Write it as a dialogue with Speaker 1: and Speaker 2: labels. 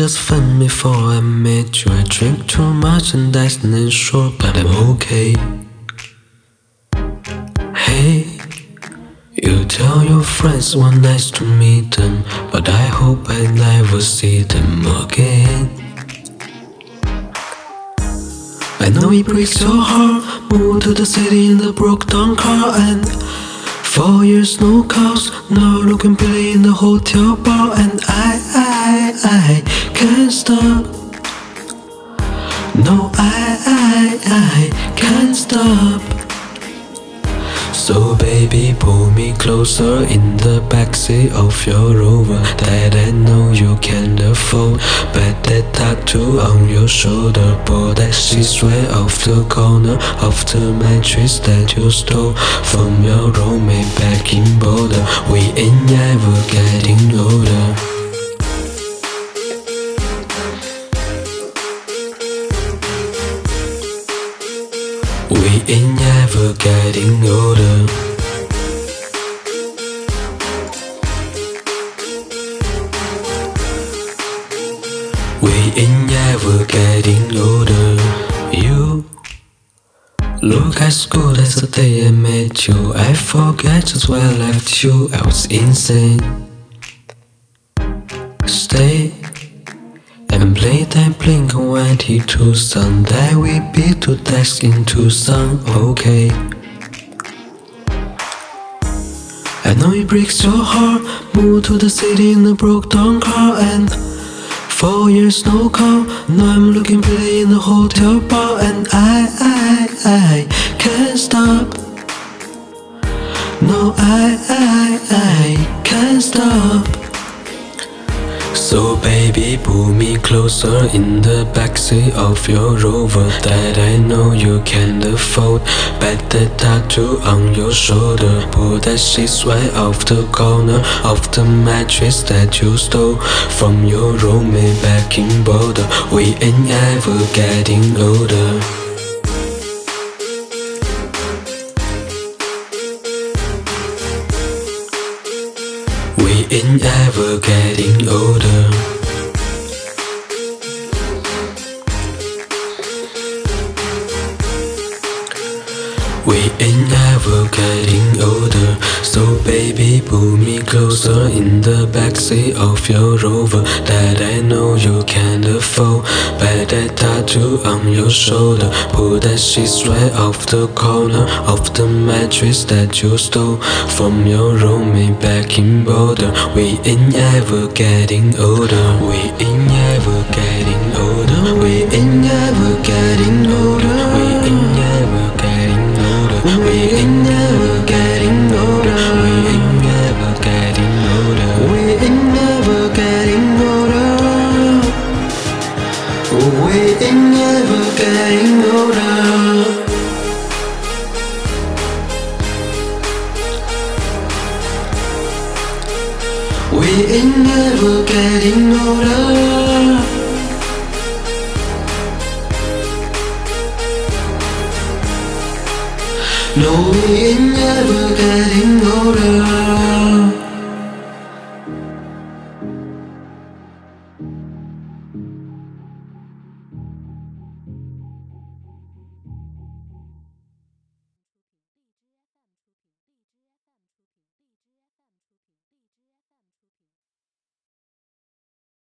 Speaker 1: just fun before I met you. I drink too much and that's not sure, but I'm okay. Hey, you tell your friends one nice to meet them, but I hope I never see them again. I know it breaks your heart. Moved to the city in the broke down car and four years no calls. Now looking pretty in the hotel bar and I, I, I can't stop. No, I, I, I can't stop. So baby, pull me closer in the backseat of your Rover that I know you can't afford. Bet that tattoo on your shoulder, pull that sheets right off the corner of the mattress that you stole from your roommate back in Boulder. We ain't ever getting older. We ain't ever getting older. We ain't ever getting older. You look as good as the day I met you. I forget just where I left you. I was insane. Stay and play that Blink 182 song that we be to text in Tucson. Okay. I know it breaks your heart. Moved to the city in a broke down car and four years no call. Now I'm looking pretty in the hotel bar and I, I, I can't stop. No, I, I, I can't stop. So baby, pull me closer in the backseat of your Rover that I know you can't afford. Bet the tattoo on your shoulder, pull that sheets right off the corner of the mattress that you stole from your roommate back in Boulder. We ain't ever getting older. Ain't ever getting older. We ain't ever getting older. So baby, pull me closer in the backseat of your Rover that I know you can't afford. Bet that tattoo on your shoulder, pull that sheets right off the corner of the mattress that you stole from your roommate back in Boulder. We ain't ever getting older. We ain't ever getting older. We ain't ever getting older. Ain't never getting older. No, we ain't never getting older.